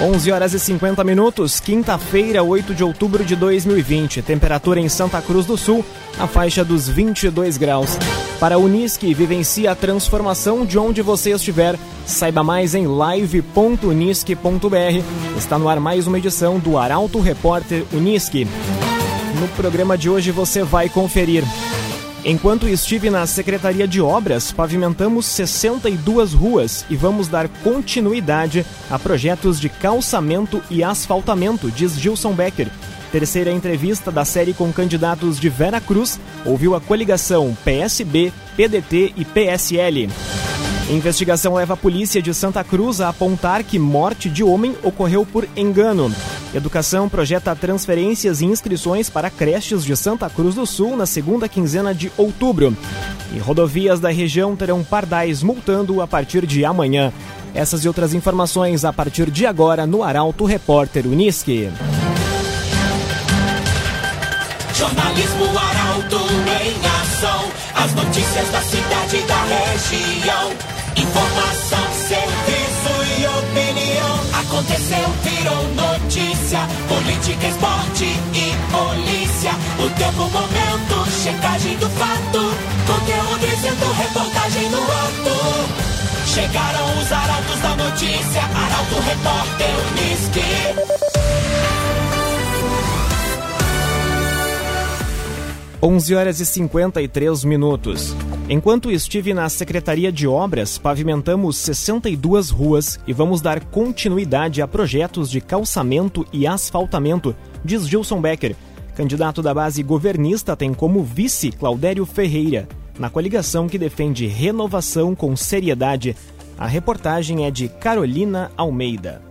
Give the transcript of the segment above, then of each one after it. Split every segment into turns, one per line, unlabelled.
11 horas e 50 minutos, quinta-feira, 8 de outubro de 2020. Temperatura em Santa Cruz do Sul, a faixa dos 22 graus. Para a Unisque, vivencie a transformação de onde você estiver. Saiba mais em live.unisque.br. Está no ar mais uma edição do Arauto Repórter Unisque. No programa de hoje você vai conferir. Enquanto estive na Secretaria de Obras, pavimentamos 62 ruas e vamos dar continuidade a projetos de calçamento e asfaltamento, diz Gilson Becker. Terceira entrevista da série com candidatos de Vera Cruz ouviu a coligação PSB, PDT e PSL. Investigação leva a polícia de Santa Cruz a apontar que morte de homem ocorreu por engano. Educação projeta transferências e inscrições para creches de Santa Cruz do Sul na segunda quinzena de outubro. E rodovias da região terão pardais multando a partir de amanhã. Essas e outras informações a partir de agora no Arauto Repórter Unisque.
Jornalismo Arauto em ação. As notícias da cidade e da região. Informação, serviço e opinião. Aconteceu, virou notícia. Política, esporte e polícia. O tempo, momento, checagem do fato. Conteúdo dizendo, reportagem no ato. Chegaram os arautos da notícia. Arauto, repórter, Unisque.
11 horas e 53 minutos. Enquanto estive na Secretaria de Obras, pavimentamos 62 ruas e vamos dar continuidade a projetos de calçamento e asfaltamento, diz Gilson Becker. Candidato da base governista tem como vice Claudério Ferreira, na coligação que defende renovação com seriedade. A reportagem é de Carolina Almeida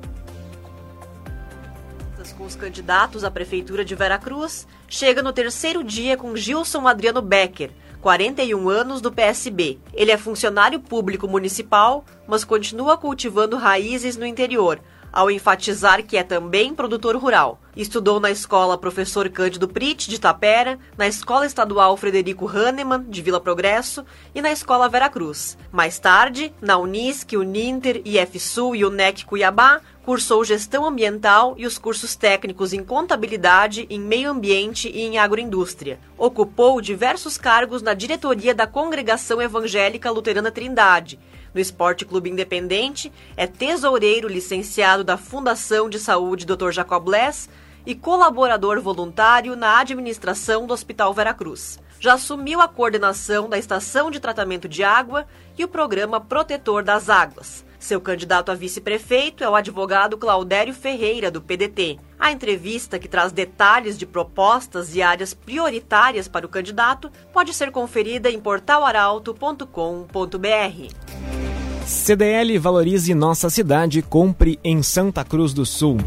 com os candidatos à Prefeitura de Veracruz, chega no terceiro dia com Gilson Adriano Becker, 41 anos, do PSB. Ele é funcionário público municipal, mas continua cultivando raízes no interior, ao enfatizar que é também produtor rural. Estudou na escola Professor Cândido Prit, de Tapera, na Escola Estadual Frederico Hahnemann, de Vila Progresso, e na Escola Veracruz. Mais tarde, na Unisc, Uninter, IFSU e UNEC Cuiabá, Cursou gestão ambiental e os cursos técnicos em contabilidade, em meio ambiente e em agroindústria. Ocupou diversos cargos na diretoria da Congregação Evangélica Luterana Trindade. No Esporte Clube Independente, é tesoureiro licenciado da Fundação de Saúde Dr. Jacob Less e colaborador voluntário na administração do Hospital Veracruz. Já assumiu a coordenação da Estação de Tratamento de Água e o Programa Protetor das Águas. Seu candidato a vice-prefeito é o advogado Claudério Ferreira, do PDT. A entrevista, que traz detalhes de propostas e áreas prioritárias para o candidato, pode ser conferida em portalaralto.com.br.
CDL valorize nossa cidade, compre em Santa Cruz do Sul.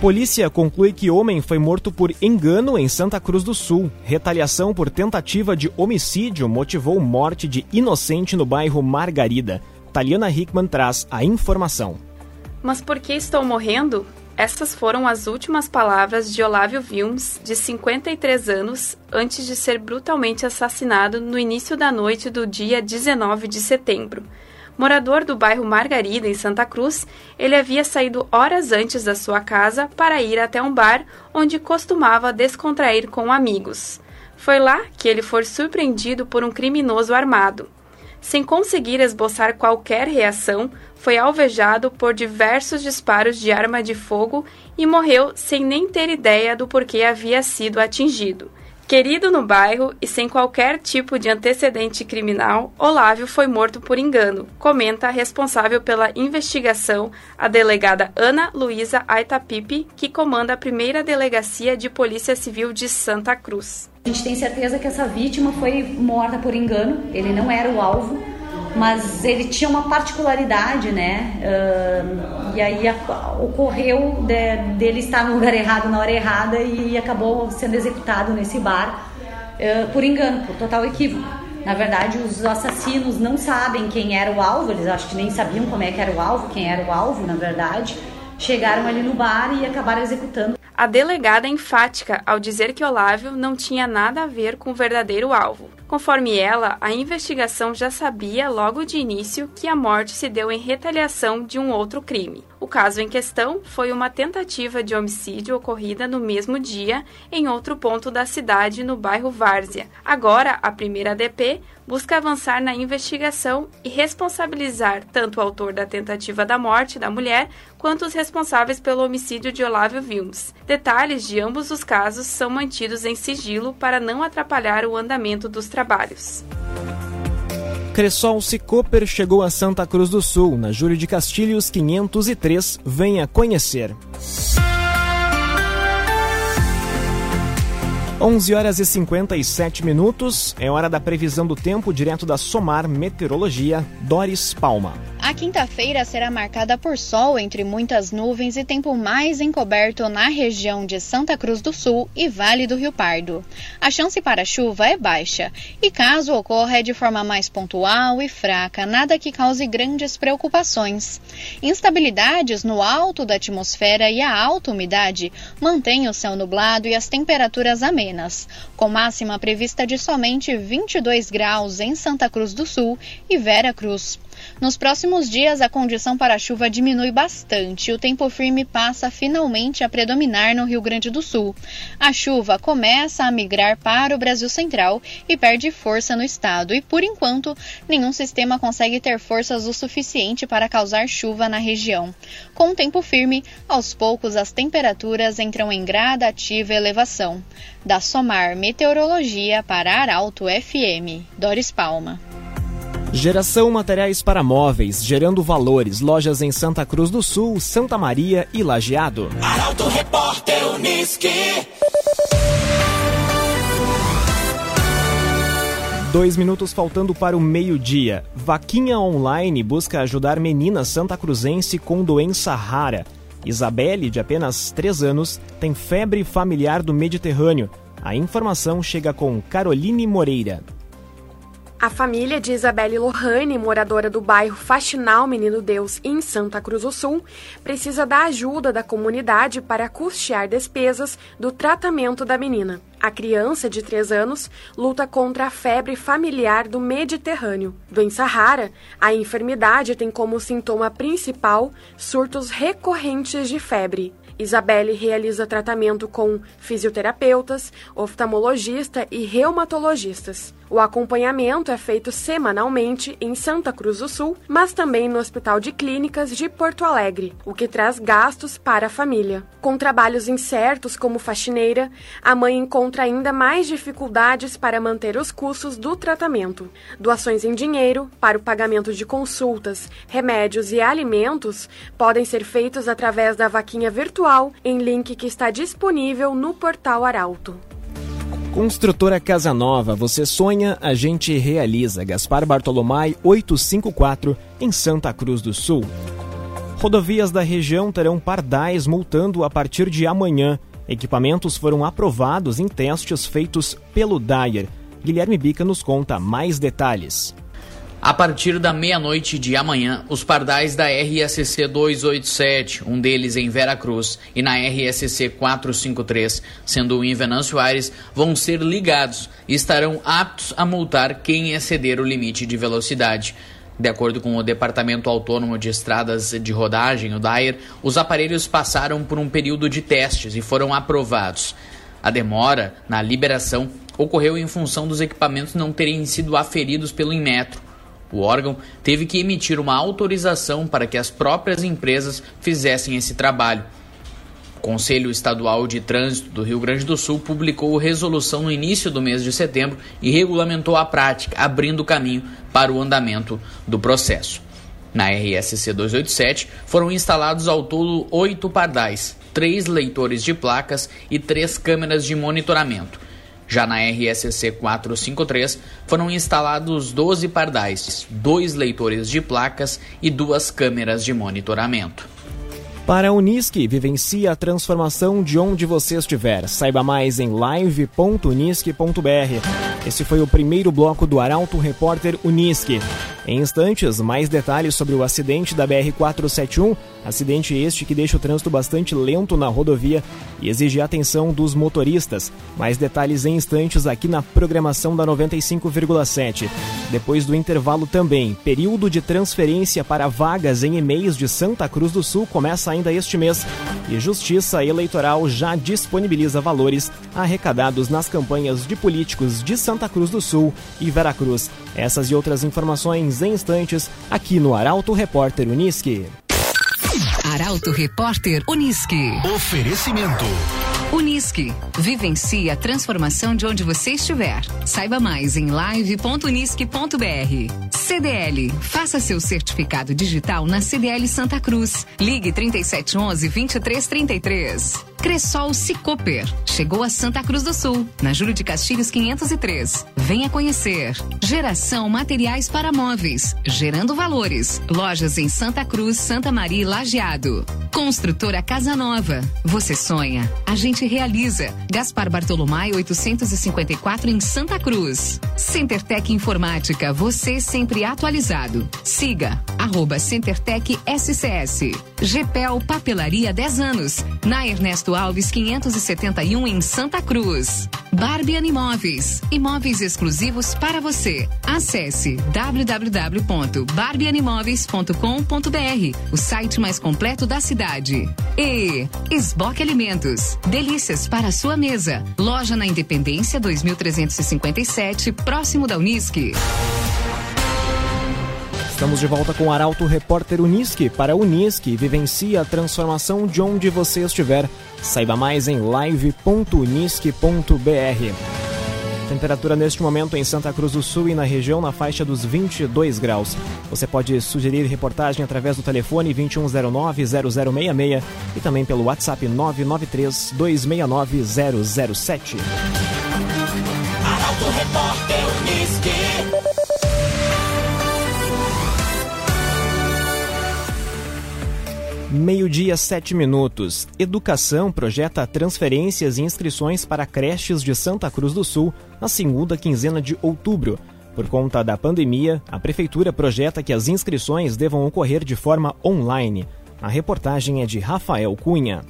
Polícia conclui que homem foi morto por engano em Santa Cruz do Sul. Retaliação por tentativa de homicídio motivou morte de inocente no bairro Margarida. Taliana Hickman traz a informação.
Mas por que estou morrendo? Essas foram as últimas palavras de Olávio Vilms, de 53 anos, antes de ser brutalmente assassinado no início da noite do dia 19 de setembro. Morador do bairro Margarida, em Santa Cruz, ele havia saído horas antes da sua casa para ir até um bar onde costumava descontrair com amigos. Foi lá que ele foi surpreendido por um criminoso armado. Sem conseguir esboçar qualquer reação, foi alvejado por diversos disparos de arma de fogo e morreu sem nem ter ideia do porquê havia sido atingido. Querido no bairro e sem qualquer tipo de antecedente criminal, Olávio foi morto por engano, comenta a responsável pela investigação, a delegada Ana Luísa Aitapipe, que comanda a primeira delegacia de Polícia Civil de Santa Cruz.
A gente tem certeza que essa vítima foi morta por engano, ele não era o alvo, mas ele tinha uma particularidade, né? Uh, e aí a, ocorreu de, dele estar no lugar errado na hora errada e acabou sendo executado nesse bar uh, por engano, por total equívoco. Na verdade, os assassinos não sabem quem era o alvo, eles acho que nem sabiam como é que era o alvo, quem era o alvo, na verdade. Chegaram ali no bar e acabaram executando.
A delegada é enfática ao dizer que Olávio não tinha nada a ver com o verdadeiro alvo. Conforme ela, a investigação já sabia logo de início que a morte se deu em retaliação de um outro crime. O caso em questão foi uma tentativa de homicídio ocorrida no mesmo dia em outro ponto da cidade, no bairro Várzea. Agora, a primeira DP busca avançar na investigação e responsabilizar tanto o autor da tentativa da morte da mulher quanto os responsáveis pelo homicídio de Olávio Vilmes. Detalhes de ambos os casos são mantidos em sigilo para não atrapalhar o andamento dos trabalhos.
Cressol Cicoper chegou a Santa Cruz do Sul, na Júlio de Castilhos 503. Venha conhecer. 11 horas e 57 minutos. É hora da previsão do tempo direto da Somar Meteorologia, Doris Palma.
A quinta-feira será marcada por sol entre muitas nuvens e tempo mais encoberto na região de Santa Cruz do Sul e Vale do Rio Pardo. A chance para chuva é baixa e, caso ocorra, é de forma mais pontual e fraca, nada que cause grandes preocupações. Instabilidades no alto da atmosfera e a alta umidade mantêm o céu nublado e as temperaturas amenas, com máxima prevista de somente 22 graus em Santa Cruz do Sul e Vera Cruz. Nos próximos dias, a condição para a chuva diminui bastante e o tempo firme passa finalmente a predominar no Rio Grande do Sul. A chuva começa a migrar para o Brasil Central e perde força no estado, e por enquanto, nenhum sistema consegue ter forças o suficiente para causar chuva na região. Com o tempo firme, aos poucos as temperaturas entram em gradativa elevação. Da Somar Meteorologia para Arauto FM, Doris Palma.
Geração Materiais para Móveis, gerando valores. Lojas em Santa Cruz do Sul, Santa Maria e Lajeado.
Arauto Repórter Uniski.
Dois minutos faltando para o meio-dia. Vaquinha Online busca ajudar menina santa cruzense com doença rara. Isabelle, de apenas 3 anos, tem febre familiar do Mediterrâneo. A informação chega com Caroline Moreira.
A família de Isabelle Lohane, moradora do bairro Faxinal Menino Deus, em Santa Cruz do Sul, precisa da ajuda da comunidade para custear despesas do tratamento da menina. A criança de 3 anos luta contra a febre familiar do Mediterrâneo. Doença rara, a enfermidade tem como sintoma principal surtos recorrentes de febre. Isabelle realiza tratamento com fisioterapeutas, oftalmologista e reumatologistas. O acompanhamento é feito semanalmente em Santa Cruz do Sul, mas também no Hospital de Clínicas de Porto Alegre, o que traz gastos para a família. Com trabalhos incertos como faxineira, a mãe encontra ainda mais dificuldades para manter os custos do tratamento. Doações em dinheiro para o pagamento de consultas, remédios e alimentos podem ser feitos através da vaquinha virtual em link que está disponível no portal Arauto.
Construtora Casa Nova, você sonha, a gente realiza. Gaspar Bartolomai 854, em Santa Cruz do Sul. Rodovias da região terão pardais multando a partir de amanhã. Equipamentos foram aprovados em testes feitos pelo Dyer. Guilherme Bica nos conta mais detalhes.
A partir da meia-noite de amanhã, os pardais da RSC 287, um deles em Vera Cruz, e na RSC 453, sendo em Venâncio Aires, vão ser ligados e estarão aptos a multar quem exceder o limite de velocidade. De acordo com o Departamento Autônomo de Estradas de Rodagem, o DAIR, os aparelhos passaram por um período de testes e foram aprovados. A demora na liberação ocorreu em função dos equipamentos não terem sido aferidos pelo Inmetro o órgão teve que emitir uma autorização para que as próprias empresas fizessem esse trabalho. O Conselho Estadual de Trânsito do Rio Grande do Sul publicou resolução no início do mês de setembro e regulamentou a prática, abrindo caminho para o andamento do processo. Na RSC 287 foram instalados ao todo oito pardais, três leitores de placas e três câmeras de monitoramento. Já na RSC 453 foram instalados 12 pardais, dois leitores de placas e duas câmeras de monitoramento.
Para a Unisque, vivencie a transformação de onde você estiver. Saiba mais em live.unisque.br. Esse foi o primeiro bloco do Arauto Repórter Unisque. Em instantes, mais detalhes sobre o acidente da BR-471, acidente este que deixa o trânsito bastante lento na rodovia e exige atenção dos motoristas. Mais detalhes em instantes aqui na programação da 95,7. Depois do intervalo também, período de transferência para vagas em e-mails de Santa Cruz do Sul começa ainda este mês e Justiça Eleitoral já disponibiliza valores arrecadados nas campanhas de políticos de Santa Cruz do Sul e Veracruz. Essas e outras informações em instantes aqui no Arauto Repórter Uniski.
Arauto Repórter Uniski.
Oferecimento.
Unisque. Vivencie a transformação de onde você estiver. Saiba mais em live.unisque.br. CDL. Faça seu certificado digital na CDL Santa Cruz. Ligue 3711 2333. Cressol Cicoper. Chegou a Santa Cruz do Sul, na Júlio de Castilhos 503. Venha conhecer. Geração Materiais para Móveis. Gerando valores. Lojas em Santa Cruz, Santa Maria e Lajeado. Construtora Casa Nova. Você sonha, a gente realiza. Gaspar Bartolomai 854 em Santa Cruz. CenterTech Informática. Você sempre atualizado. Siga arroba CenterTech SCS. GPEL Papelaria 10 anos. Na Ernesto Alves 571 em Santa Cruz. Barbian Imóveis. Imóveis exclusivos para você. Acesse www.barbianimóveis.com.br, o site mais completo da cidade. E Esboque Alimentos. Delícias para sua mesa. Loja na Independência 2357, próximo da Unisque.
Estamos de volta com o Arauto Repórter Unisque. Para Unisque, vivencie a transformação de onde você estiver. Saiba mais em live.unisque.br. Temperatura neste momento em Santa Cruz do Sul e na região na faixa dos 22 graus. Você pode sugerir reportagem através do telefone 2109-0066 e também pelo WhatsApp 993-269-007.
Arauto Repórter Unisque.
Meio-dia, sete minutos. Educação projeta transferências e inscrições para creches de Santa Cruz do Sul na segunda quinzena de outubro. Por conta da pandemia, a Prefeitura projeta que as inscrições devam ocorrer de forma online. A reportagem é de Rafael Cunha.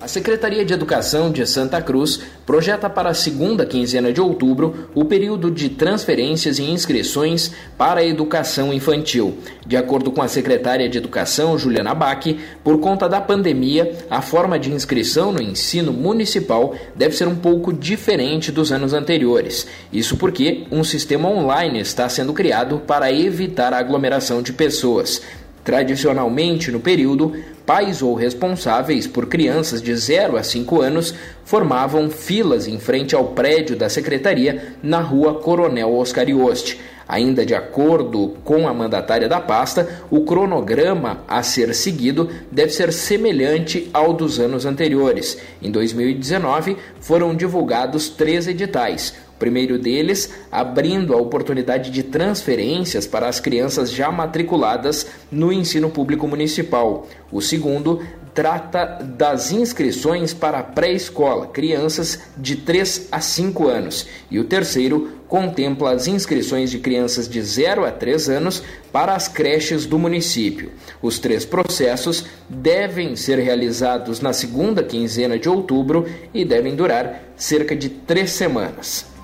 A Secretaria de Educação de Santa Cruz projeta para a segunda quinzena de outubro o período de transferências e inscrições para a educação infantil. De acordo com a secretária de Educação, Juliana Bach, por conta da pandemia, a forma de inscrição no ensino municipal deve ser um pouco diferente dos anos anteriores. Isso porque um sistema online está sendo criado para evitar a aglomeração de pessoas. Tradicionalmente, no período, pais ou responsáveis por crianças de 0 a 5 anos formavam filas em frente ao prédio da secretaria na rua Coronel Oscar Ioste. Ainda de acordo com a mandatária da pasta, o cronograma a ser seguido deve ser semelhante ao dos anos anteriores. Em 2019, foram divulgados três editais, primeiro deles abrindo a oportunidade de transferências para as crianças já matriculadas no ensino público municipal. O segundo trata das inscrições para pré-escola, crianças de 3 a 5 anos. E o terceiro contempla as inscrições de crianças de 0 a 3 anos para as creches do município. Os três processos devem ser realizados na segunda quinzena de outubro e devem durar cerca de três semanas.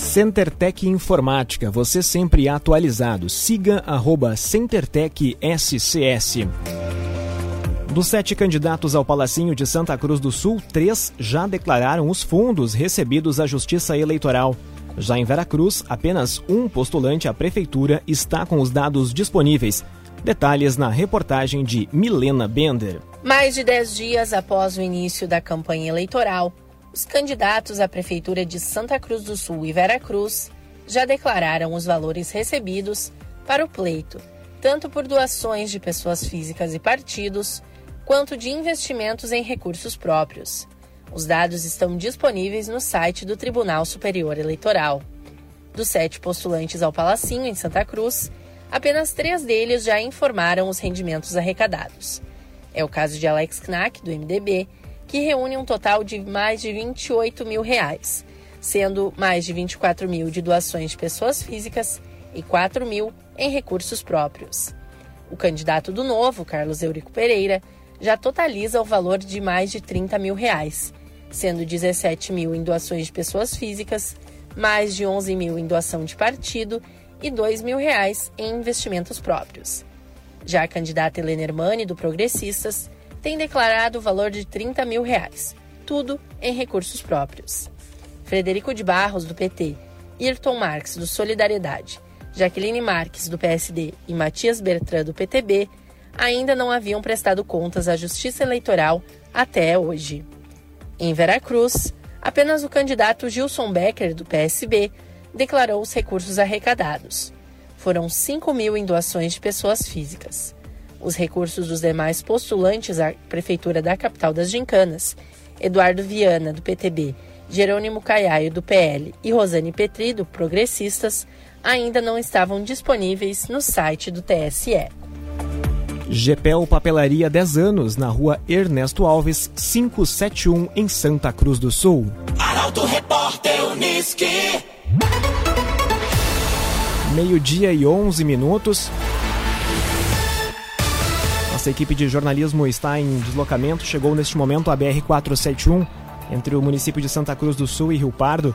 CenterTech Informática, você sempre atualizado. Siga arroba CenterTech SCS. Dos sete candidatos ao Palacinho de Santa Cruz do Sul, três já declararam os fundos recebidos à Justiça Eleitoral. Já em Veracruz, apenas um postulante à Prefeitura está com os dados disponíveis. Detalhes na reportagem de Milena Bender.
Mais de dez dias após o início da campanha eleitoral, os candidatos à Prefeitura de Santa Cruz do Sul e Veracruz já declararam os valores recebidos para o pleito, tanto por doações de pessoas físicas e partidos, quanto de investimentos em recursos próprios. Os dados estão disponíveis no site do Tribunal Superior Eleitoral. Dos sete postulantes ao Palacinho, em Santa Cruz, apenas três deles já informaram os rendimentos arrecadados. É o caso de Alex Knack, do MDB, que reúne um total de mais de 28 mil reais, sendo mais de 24 mil de doações de pessoas físicas e 4 mil em recursos próprios. O candidato do Novo, Carlos Eurico Pereira, já totaliza o valor de mais de 30 mil reais, sendo 17 mil em doações de pessoas físicas, mais de 11 mil em doação de partido e 2 mil reais em investimentos próprios. Já a candidata Helena Hermani, do Progressistas, tem declarado o valor de 30 mil reais, tudo em recursos próprios. Frederico de Barros, do PT, Ayrton Marques, do Solidariedade, Jaqueline Marques, do PSD e Matias Bertrand, do PTB, ainda não haviam prestado contas à Justiça Eleitoral até hoje. Em Veracruz, apenas o candidato Gilson Becker, do PSB, declarou os recursos arrecadados. Foram 5 mil em doações de pessoas físicas. Os recursos dos demais postulantes à Prefeitura da capital das Gincanas, Eduardo Viana, do PTB, Jerônimo Caiaio, do PL e Rosane Petri, do Progressistas, ainda não estavam disponíveis no site do TSE.
GPEL Papelaria 10 anos, na rua Ernesto Alves, 571, em Santa Cruz do Sul.
Arauto Repórter Uniski.
Meio-dia e 11 minutos. Nossa equipe de jornalismo está em deslocamento. Chegou neste momento a BR-471 entre o município de Santa Cruz do Sul e Rio Pardo.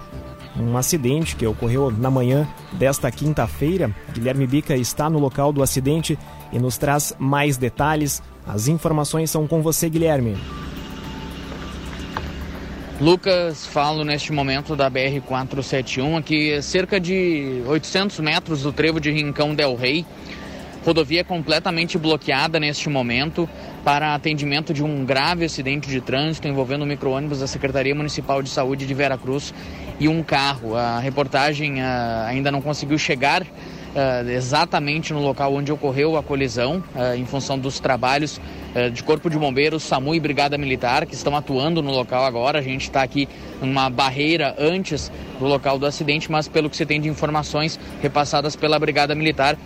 Um acidente que ocorreu na manhã desta quinta-feira. Guilherme Bica está no local do acidente e nos traz mais detalhes. As informações são com você, Guilherme.
Lucas, falo neste momento da BR-471, aqui cerca de 800 metros do trevo de Rincão del Rei. Rodovia completamente bloqueada neste momento para atendimento de um grave acidente de trânsito envolvendo um micro-ônibus da Secretaria Municipal de Saúde de Veracruz e um carro. A reportagem uh, ainda não conseguiu chegar uh, exatamente no local onde ocorreu a colisão, uh, em função dos trabalhos de Corpo de Bombeiros, SAMU e Brigada Militar, que estão atuando no local agora. A gente está aqui numa barreira antes do local do acidente, mas pelo que se tem de informações repassadas pela Brigada Militar,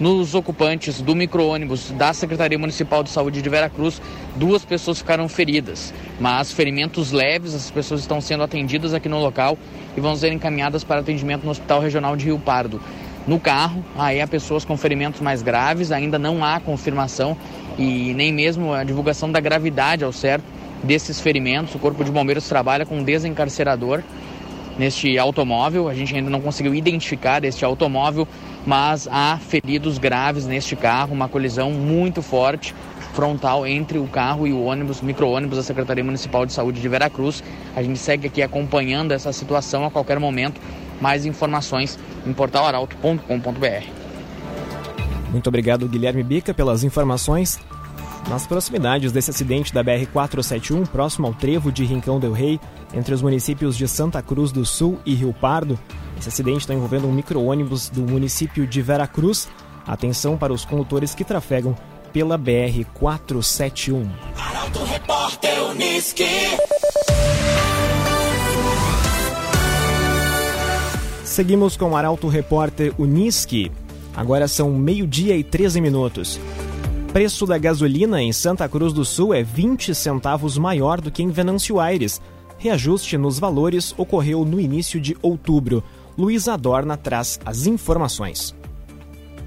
nos ocupantes do micro-ônibus da Secretaria Municipal de Saúde de Veracruz, duas pessoas ficaram feridas, mas ferimentos leves, as pessoas estão sendo atendidas aqui no local e vão ser encaminhadas para atendimento no Hospital Regional de Rio Pardo. No carro, aí há pessoas com ferimentos mais graves, ainda não há confirmação e nem mesmo a divulgação da gravidade ao certo desses ferimentos. O Corpo de Bombeiros trabalha com um desencarcerador neste automóvel. A gente ainda não conseguiu identificar este automóvel, mas há feridos graves neste carro, uma colisão muito forte frontal entre o carro e o ônibus, micro-ônibus da Secretaria Municipal de Saúde de Veracruz. A gente segue aqui acompanhando essa situação a qualquer momento. Mais informações em portalaralto.com.br.
Muito obrigado, Guilherme Bica, pelas informações. Nas proximidades desse acidente da BR-471, próximo ao trevo de Rincão del Rei, entre os municípios de Santa Cruz do Sul e Rio Pardo, esse acidente está envolvendo um micro-ônibus do município de Veracruz. Atenção para os condutores que trafegam pela BR-471.
Arauto Repórter.
Seguimos com o Arauto Repórter Uniski. Agora são meio-dia e 13 minutos. Preço da gasolina em Santa Cruz do Sul é 20 centavos maior do que em Venâncio Aires. Reajuste nos valores ocorreu no início de outubro. Luiz Adorna traz as informações.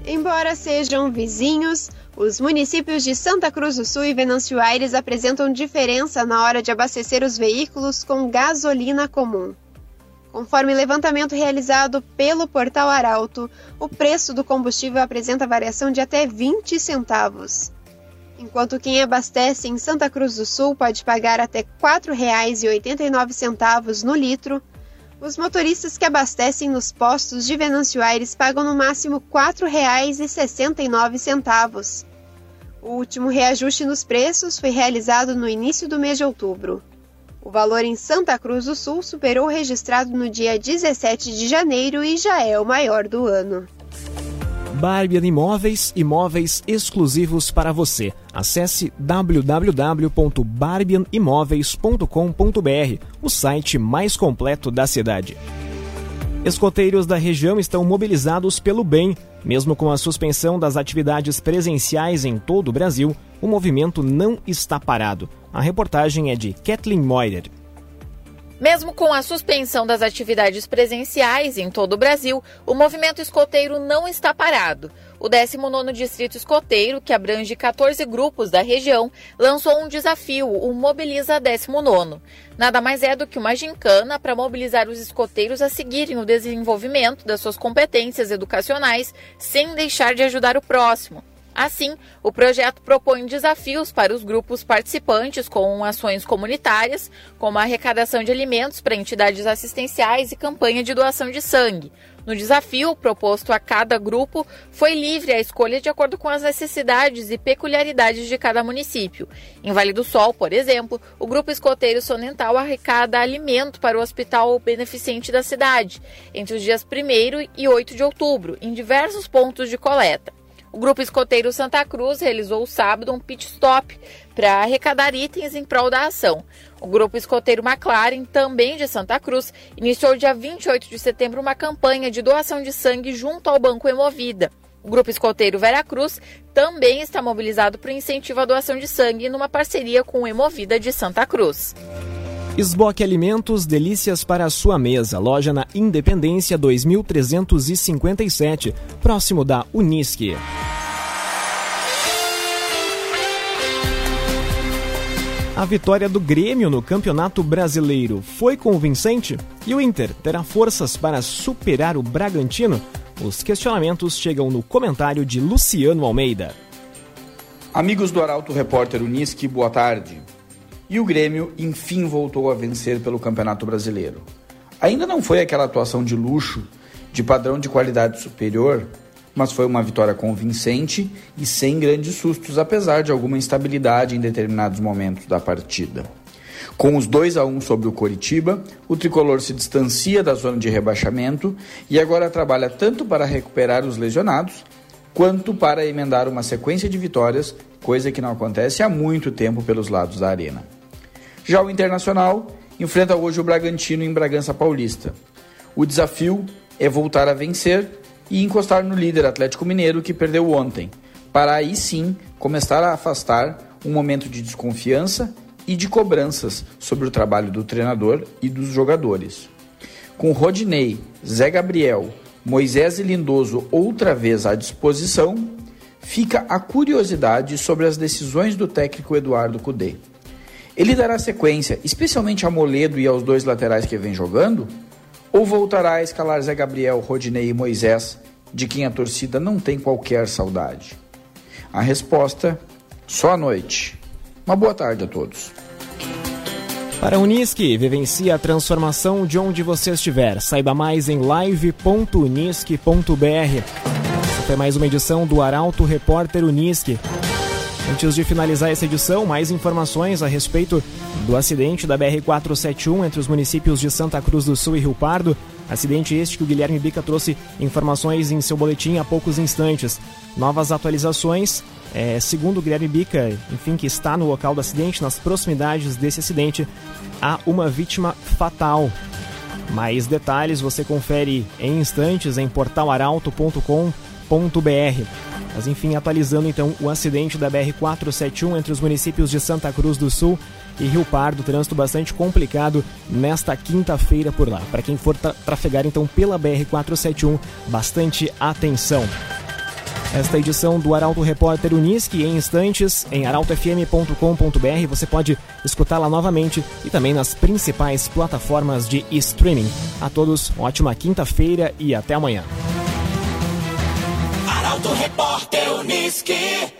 Embora sejam vizinhos, os municípios de Santa Cruz do Sul e Venâncio Aires apresentam diferença na hora de abastecer os veículos com gasolina comum. Conforme levantamento realizado pelo portal Arauto, o preço do combustível apresenta variação de até 20 centavos. Enquanto quem abastece em Santa Cruz do Sul pode pagar até R$ 4,89 no litro, os motoristas que abastecem nos postos de Venâncio Aires pagam no máximo R$ 4,69. O último reajuste nos preços foi realizado no início do mês de outubro. O valor em Santa Cruz do Sul superou o registrado no dia 17 de janeiro e já é o maior do ano.
Barbian Imóveis, imóveis exclusivos para você. Acesse www.barbianimoveis.com.br, o site mais completo da cidade. Escoteiros da região estão mobilizados pelo bem. Mesmo com a suspensão das atividades presenciais em todo o Brasil, o movimento não está parado. A reportagem é de Kathleen Moyer.
Mesmo com a suspensão das atividades presenciais em todo o Brasil, o movimento escoteiro não está parado. O 19º Distrito Escoteiro, que abrange 14 grupos da região, lançou um desafio, o Mobiliza 19 Nada mais é do que uma gincana para mobilizar os escoteiros a seguirem o desenvolvimento das suas competências educacionais sem deixar de ajudar o próximo. Assim, o projeto propõe desafios para os grupos participantes com ações comunitárias, como a arrecadação de alimentos para entidades assistenciais e campanha de doação de sangue. No desafio proposto a cada grupo, foi livre a escolha de acordo com as necessidades e peculiaridades de cada município. Em Vale do Sol, por exemplo, o grupo escoteiro Sonental arrecada alimento para o hospital beneficente da cidade, entre os dias 1 e 8 de outubro, em diversos pontos de coleta. O grupo escoteiro Santa Cruz realizou sábado um pit stop para arrecadar itens em prol da ação. O grupo escoteiro McLaren, também de Santa Cruz, iniciou dia 28 de setembro uma campanha de doação de sangue junto ao Banco Hemovida. O grupo escoteiro Veracruz também está mobilizado para o incentivo à doação de sangue numa parceria com o Hemovida de Santa Cruz.
Esboque Alimentos, delícias para a sua mesa. Loja na Independência 2357, próximo da Unisque. A vitória do Grêmio no Campeonato Brasileiro foi convincente? E o Inter terá forças para superar o Bragantino? Os questionamentos chegam no comentário de Luciano Almeida.
Amigos do Arauto Repórter Unisque, boa tarde e o Grêmio enfim voltou a vencer pelo Campeonato Brasileiro. Ainda não foi aquela atuação de luxo, de padrão de qualidade superior, mas foi uma vitória convincente e sem grandes sustos, apesar de alguma instabilidade em determinados momentos da partida. Com os 2 a 1 sobre o Coritiba, o tricolor se distancia da zona de rebaixamento e agora trabalha tanto para recuperar os lesionados quanto para emendar uma sequência de vitórias, coisa que não acontece há muito tempo pelos lados da arena. Já o Internacional enfrenta hoje o Bragantino em Bragança Paulista. O desafio é voltar a vencer e encostar no líder Atlético Mineiro que perdeu ontem, para aí sim começar a afastar um momento de desconfiança e de cobranças sobre o trabalho do treinador e dos jogadores. Com Rodinei, Zé Gabriel, Moisés e Lindoso outra vez à disposição, fica a curiosidade sobre as decisões do técnico Eduardo Cudê. Ele dará sequência, especialmente a Moledo e aos dois laterais que vem jogando? Ou voltará a escalar Zé Gabriel, Rodinei e Moisés, de quem a torcida não tem qualquer saudade? A resposta, só à noite. Uma boa tarde a todos.
Para a Unisque, vivencie a transformação de onde você estiver. Saiba mais em live.unisque.br. Essa foi mais uma edição do Arauto Repórter Unisque. Antes de finalizar essa edição, mais informações a respeito do acidente da BR-471 entre os municípios de Santa Cruz do Sul e Rio Pardo. Acidente este que o Guilherme Bica trouxe informações em seu boletim há poucos instantes. Novas atualizações, é, segundo o Guilherme Bica, enfim, que está no local do acidente, nas proximidades desse acidente, há uma vítima fatal. Mais detalhes você confere em instantes em portalaralto.com.br. Mas enfim, atualizando então o acidente da BR-471 entre os municípios de Santa Cruz do Sul e Rio Pardo, trânsito bastante complicado nesta quinta-feira por lá. Para quem for tra trafegar então pela BR-471, bastante atenção. Esta edição do Arauto Repórter Unisque em instantes em arautofm.com.br você pode escutá-la novamente e também nas principais plataformas de streaming. A todos, ótima quinta-feira e até amanhã.
Repórter Uniski.